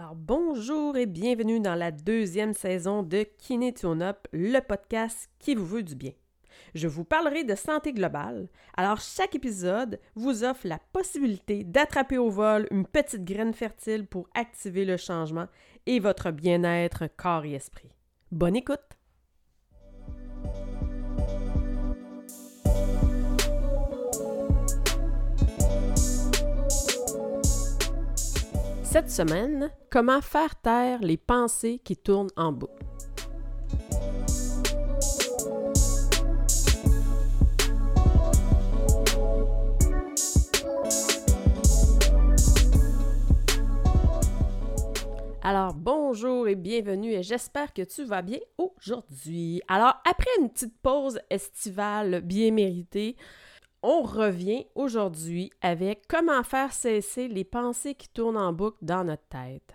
Alors bonjour et bienvenue dans la deuxième saison de Kiné Up, le podcast qui vous veut du bien. Je vous parlerai de santé globale. Alors chaque épisode vous offre la possibilité d'attraper au vol une petite graine fertile pour activer le changement et votre bien-être corps et esprit. Bonne écoute. Cette semaine, comment faire taire les pensées qui tournent en boucle. Alors bonjour et bienvenue et j'espère que tu vas bien aujourd'hui. Alors après une petite pause estivale bien méritée, on revient aujourd'hui avec comment faire cesser les pensées qui tournent en boucle dans notre tête.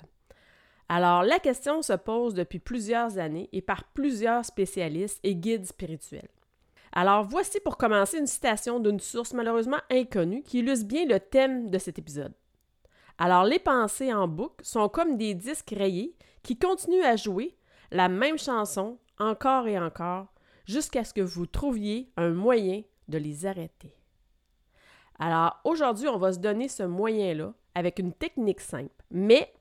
Alors, la question se pose depuis plusieurs années et par plusieurs spécialistes et guides spirituels. Alors, voici pour commencer une citation d'une source malheureusement inconnue qui illustre bien le thème de cet épisode. Alors, les pensées en boucle sont comme des disques rayés qui continuent à jouer la même chanson encore et encore jusqu'à ce que vous trouviez un moyen de les arrêter. Alors aujourd'hui, on va se donner ce moyen-là avec une technique simple. Mais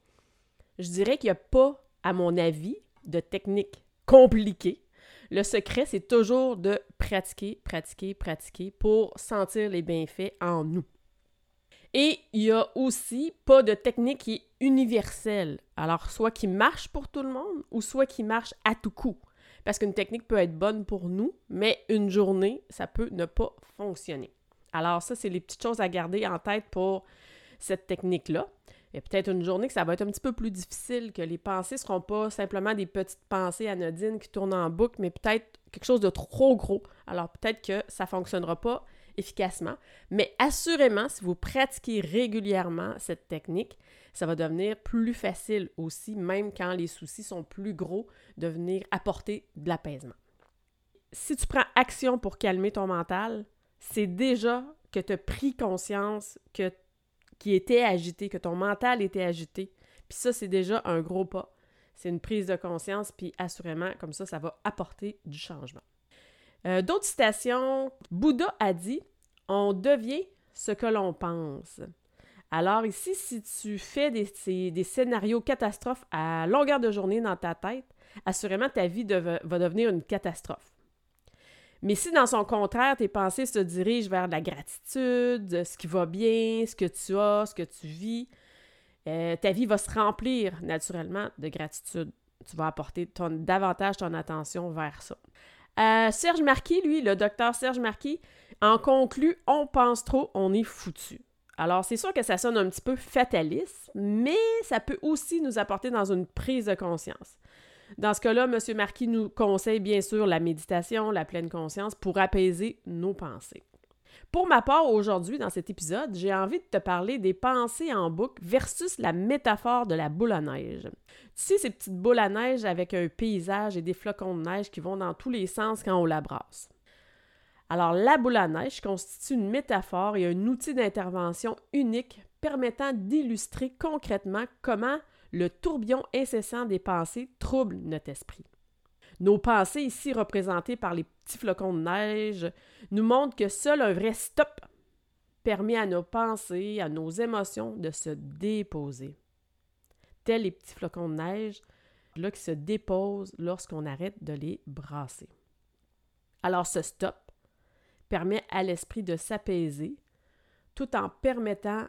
je dirais qu'il n'y a pas, à mon avis, de technique compliquée. Le secret, c'est toujours de pratiquer, pratiquer, pratiquer pour sentir les bienfaits en nous. Et il n'y a aussi pas de technique qui est universelle. Alors, soit qui marche pour tout le monde ou soit qui marche à tout coup. Parce qu'une technique peut être bonne pour nous, mais une journée, ça peut ne pas fonctionner. Alors ça, c'est les petites choses à garder en tête pour cette technique-là. A peut-être une journée que ça va être un petit peu plus difficile, que les pensées ne seront pas simplement des petites pensées anodines qui tournent en boucle, mais peut-être quelque chose de trop gros. Alors peut-être que ça ne fonctionnera pas efficacement. Mais assurément, si vous pratiquez régulièrement cette technique, ça va devenir plus facile aussi, même quand les soucis sont plus gros, de venir apporter de l'apaisement. Si tu prends action pour calmer ton mental, c'est déjà que tu as pris conscience que qui était agité, que ton mental était agité. Puis ça, c'est déjà un gros pas. C'est une prise de conscience, puis assurément, comme ça, ça va apporter du changement. Euh, d'autres citations, Bouddha a dit On devient ce que l'on pense. Alors ici, si tu fais des, des, scénarios catastrophes à longueur de journée dans ta tête, assurément, ta vie va devenir une catastrophe. Mais si dans son contraire, tes pensées se dirigent vers la gratitude, ce qui va bien, ce que tu as, ce que tu vis, euh, ta vie va se remplir naturellement de gratitude. Tu vas apporter davantage ton attention vers ça. Euh, Serge Marquis, lui, le docteur Serge Marquis, en conclut On pense trop, on est foutu. Alors, c'est sûr que ça sonne un petit peu fataliste, mais ça peut aussi nous apporter dans une prise de conscience. Dans ce cas-là, M. Marquis nous conseille bien sûr la méditation, la pleine conscience pour apaiser nos pensées. Pour ma part, aujourd'hui, dans cet épisode, j'ai envie de te parler des pensées en boucle versus la métaphore de la boule à neige. Tu sais, ces petites boules à neige avec un paysage et des flocons de neige qui vont dans tous les sens quand on la brasse. Alors, la boule à neige constitue une métaphore et un outil d'intervention unique permettant d'illustrer concrètement comment le tourbillon incessant des pensées trouble notre esprit. Nos pensées, ici représentées par les petits flocons de neige, nous montrent que seul un vrai stop permet à nos pensées, à nos émotions de se déposer. Tels les petits flocons de neige là, qui se déposent lorsqu'on arrête de les brasser. Alors ce stop permet à l'esprit de s'apaiser tout en permettant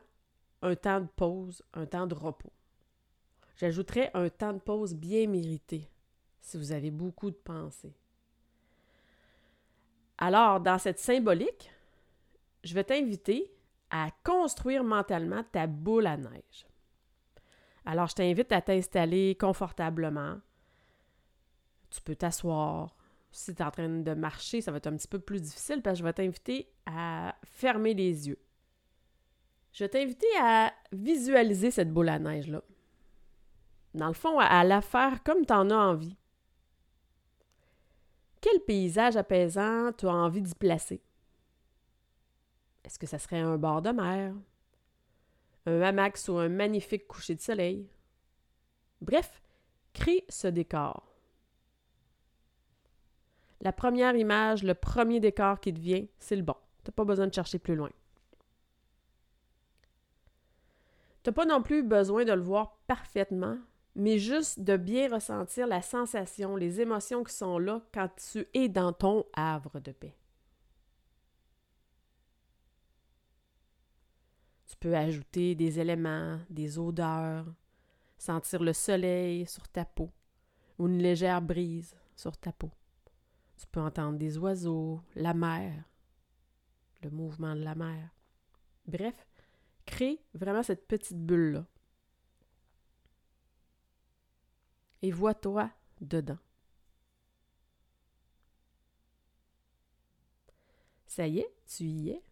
un temps de pause, un temps de repos. J'ajouterais un temps de pause bien mérité si vous avez beaucoup de pensées. Alors, dans cette symbolique, je vais t'inviter à construire mentalement ta boule à neige. Alors, je t'invite à t'installer confortablement. Tu peux t'asseoir. Si tu es en train de marcher, ça va être un petit peu plus difficile parce que je vais t'inviter à fermer les yeux. Je vais t'inviter à visualiser cette boule à neige-là dans le fond, à, la faire comme tu en as envie. Quel paysage apaisant tu as envie d'y placer? Est-ce que ça serait un bord de mer? Un hamac ou un magnifique coucher de soleil? Bref, crée ce décor. La première image, le premier décor qui te vient, c'est le bon. Tu n'as pas besoin de chercher plus loin. Tu n'as pas non plus besoin de le voir parfaitement, mais juste de bien ressentir la sensation, les émotions qui sont là quand tu es dans ton havre de paix. Tu peux ajouter des éléments, des odeurs, sentir le soleil sur ta peau ou une légère brise sur ta peau. Tu peux entendre des oiseaux, la mer, le mouvement de la mer. Bref, crée vraiment cette petite bulle-là. Et vois-toi dedans. Ça y est, tu y es.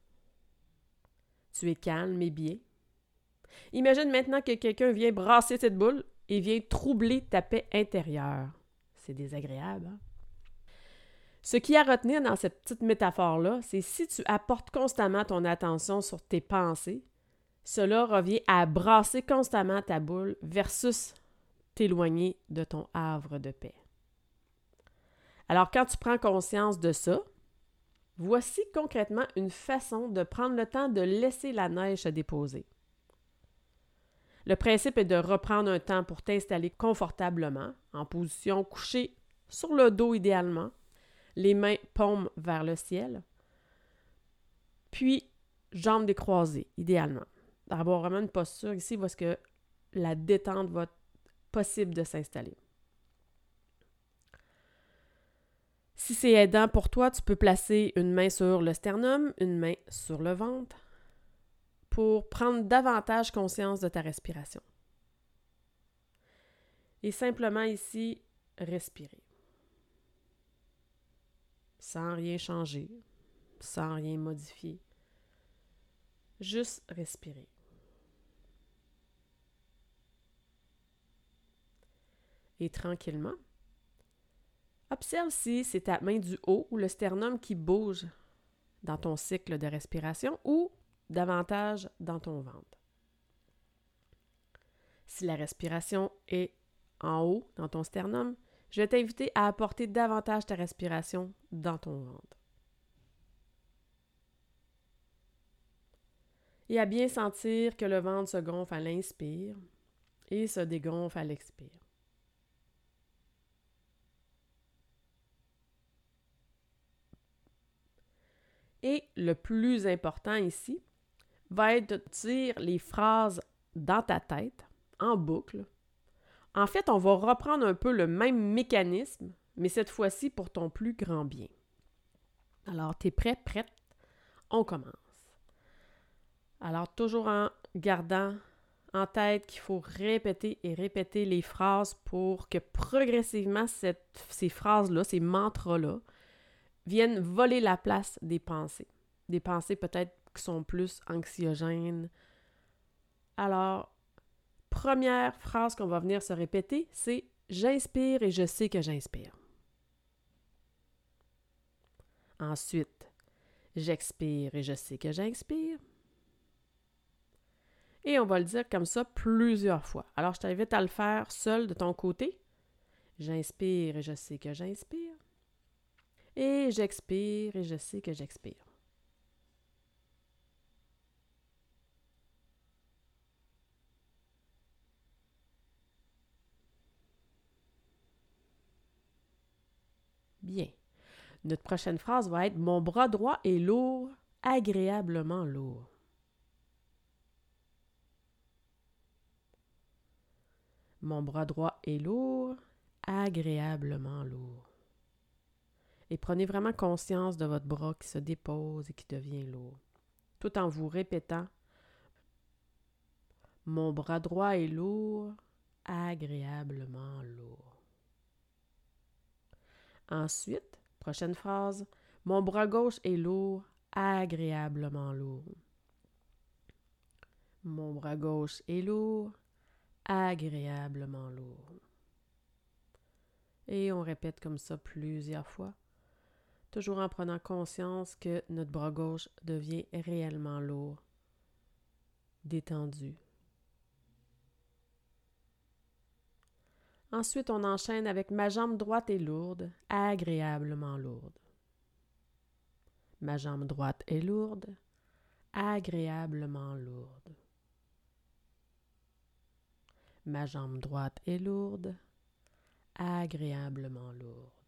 Tu es calme et bien. Imagine maintenant que quelqu'un vient brasser cette boule et vient troubler ta paix intérieure. C'est désagréable. Hein? Ce qui à retenir dans cette petite métaphore-là, c'est si tu apportes constamment ton attention sur tes pensées, cela revient à brasser constamment ta boule versus t'éloigner de ton havre de paix. Alors quand tu prends conscience de ça, voici concrètement une façon de prendre le temps de laisser la neige se déposer. Le principe est de reprendre un temps pour t'installer confortablement, en position couchée sur le dos idéalement, les mains paumes vers le ciel, puis jambes décroisées idéalement. D'avoir vraiment une posture ici est-ce que la détente va possible de s'installer. Si c'est aidant pour toi, tu peux placer une main sur le sternum, une main sur le ventre, pour prendre davantage conscience de ta respiration. Et simplement ici, respirer. Sans rien changer, sans rien modifier. Juste respirer. Tranquillement, observe si c'est ta main du haut ou le sternum qui bouge dans ton cycle de respiration ou davantage dans ton ventre. Si la respiration est en haut dans ton sternum, je vais t'inviter à apporter davantage ta respiration dans ton ventre. Et à bien sentir que le ventre se gonfle à l'inspire et se dégonfle à l'expire. Et le plus important ici, va être de dire les phrases dans ta tête, en boucle. En fait, on va reprendre un peu le même mécanisme, mais cette fois-ci pour ton plus grand bien. Alors, tu es prêt, prête? On commence. Alors, toujours en gardant en tête qu'il faut répéter et répéter les phrases pour que progressivement ces phrases-là, ces mantras-là, viennent voler la place des pensées. Des pensées peut-être qui sont plus anxiogènes. Alors, première phrase qu'on va venir se répéter, c'est J'inspire et je sais que j'inspire. Ensuite, J'expire et je sais que j'inspire. Et on va le dire comme ça plusieurs fois. Alors, je t'invite à le faire seul de ton côté. J'inspire et je sais que j'inspire. Et j'expire et je sais que j'expire. Bien. Notre prochaine phrase va être Mon bras droit est lourd, agréablement lourd. Mon bras droit est lourd, agréablement lourd. Et prenez vraiment conscience de votre bras qui se dépose et qui devient lourd, tout en vous répétant Mon bras droit est lourd, agréablement lourd. Ensuite, prochaine phrase, mon bras gauche est lourd, agréablement lourd. Mon bras gauche est lourd, agréablement lourd. Et on répète comme ça plusieurs fois, toujours en prenant conscience que notre bras gauche devient réellement lourd, détendu. Ensuite, on enchaîne avec ma jambe droite est lourde, agréablement lourde. Ma jambe droite est lourde, agréablement lourde. Ma jambe droite est lourde, agréablement lourde.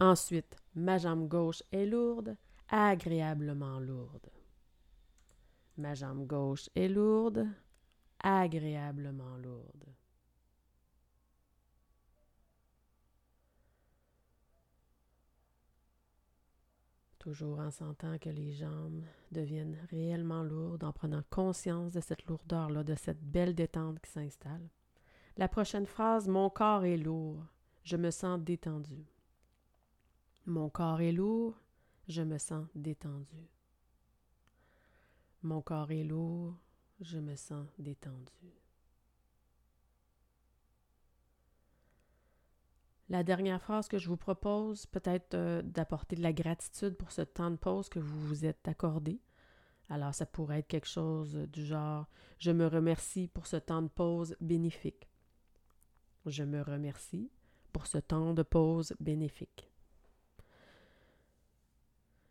Ensuite, ma jambe gauche est lourde, agréablement lourde. Ma jambe gauche est lourde, agréablement lourde. Toujours en sentant que les jambes deviennent réellement lourdes, en prenant conscience de cette lourdeur-là, de cette belle détente qui s'installe. La prochaine phrase, mon corps est lourd, je me sens détendu. Mon corps est lourd, je me sens détendu. Mon corps est lourd, je me sens détendu. La dernière phrase que je vous propose, peut-être euh, d'apporter de la gratitude pour ce temps de pause que vous vous êtes accordé. Alors, ça pourrait être quelque chose du genre Je me remercie pour ce temps de pause bénéfique. Je me remercie pour ce temps de pause bénéfique.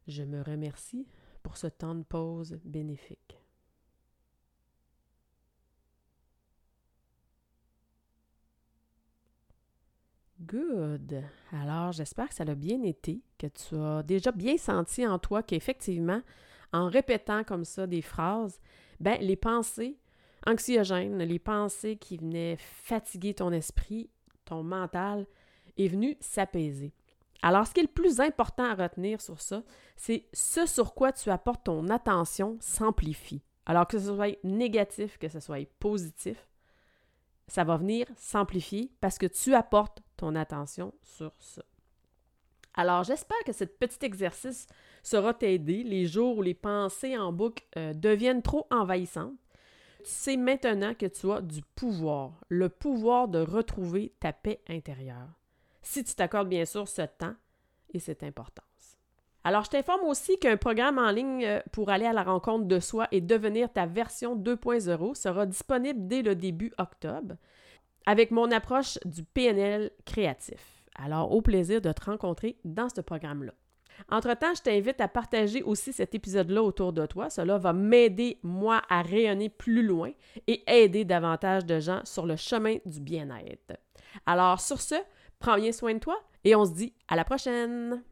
Je me remercie pour ce temps de pause bénéfique. Good. Alors, j'espère que ça a bien été, que tu as déjà bien senti en toi qu'effectivement, en répétant comme ça des phrases, ben les pensées anxiogènes, les pensées qui venaient fatiguer ton esprit, ton mental, est venu s'apaiser. Alors, ce qui est le plus important à retenir sur ça, c'est ce sur quoi tu apportes ton attention s'amplifie. Alors que ce soit négatif, que ce soit positif, ça va venir s'amplifier parce que tu apportes ton attention sur ça. Alors, j'espère que ce petit exercice sera t'aider les jours où les pensées en boucle euh, deviennent trop envahissantes. Tu sais maintenant que tu as du pouvoir, le pouvoir de retrouver ta paix intérieure si tu t'accordes bien sûr ce temps et cette importance. Alors, je t'informe aussi qu'un programme en ligne euh, pour aller à la rencontre de soi et devenir ta version 2.0 sera disponible dès le début octobre avec mon approche du PNL créatif. Alors, au plaisir de te rencontrer dans ce programme-là. Entre-temps, je t'invite à partager aussi cet épisode-là autour de toi. Cela va m'aider, moi, à rayonner plus loin et aider davantage de gens sur le chemin du bien-être. Alors, sur ce, Prends bien soin de toi et on se dit à la prochaine!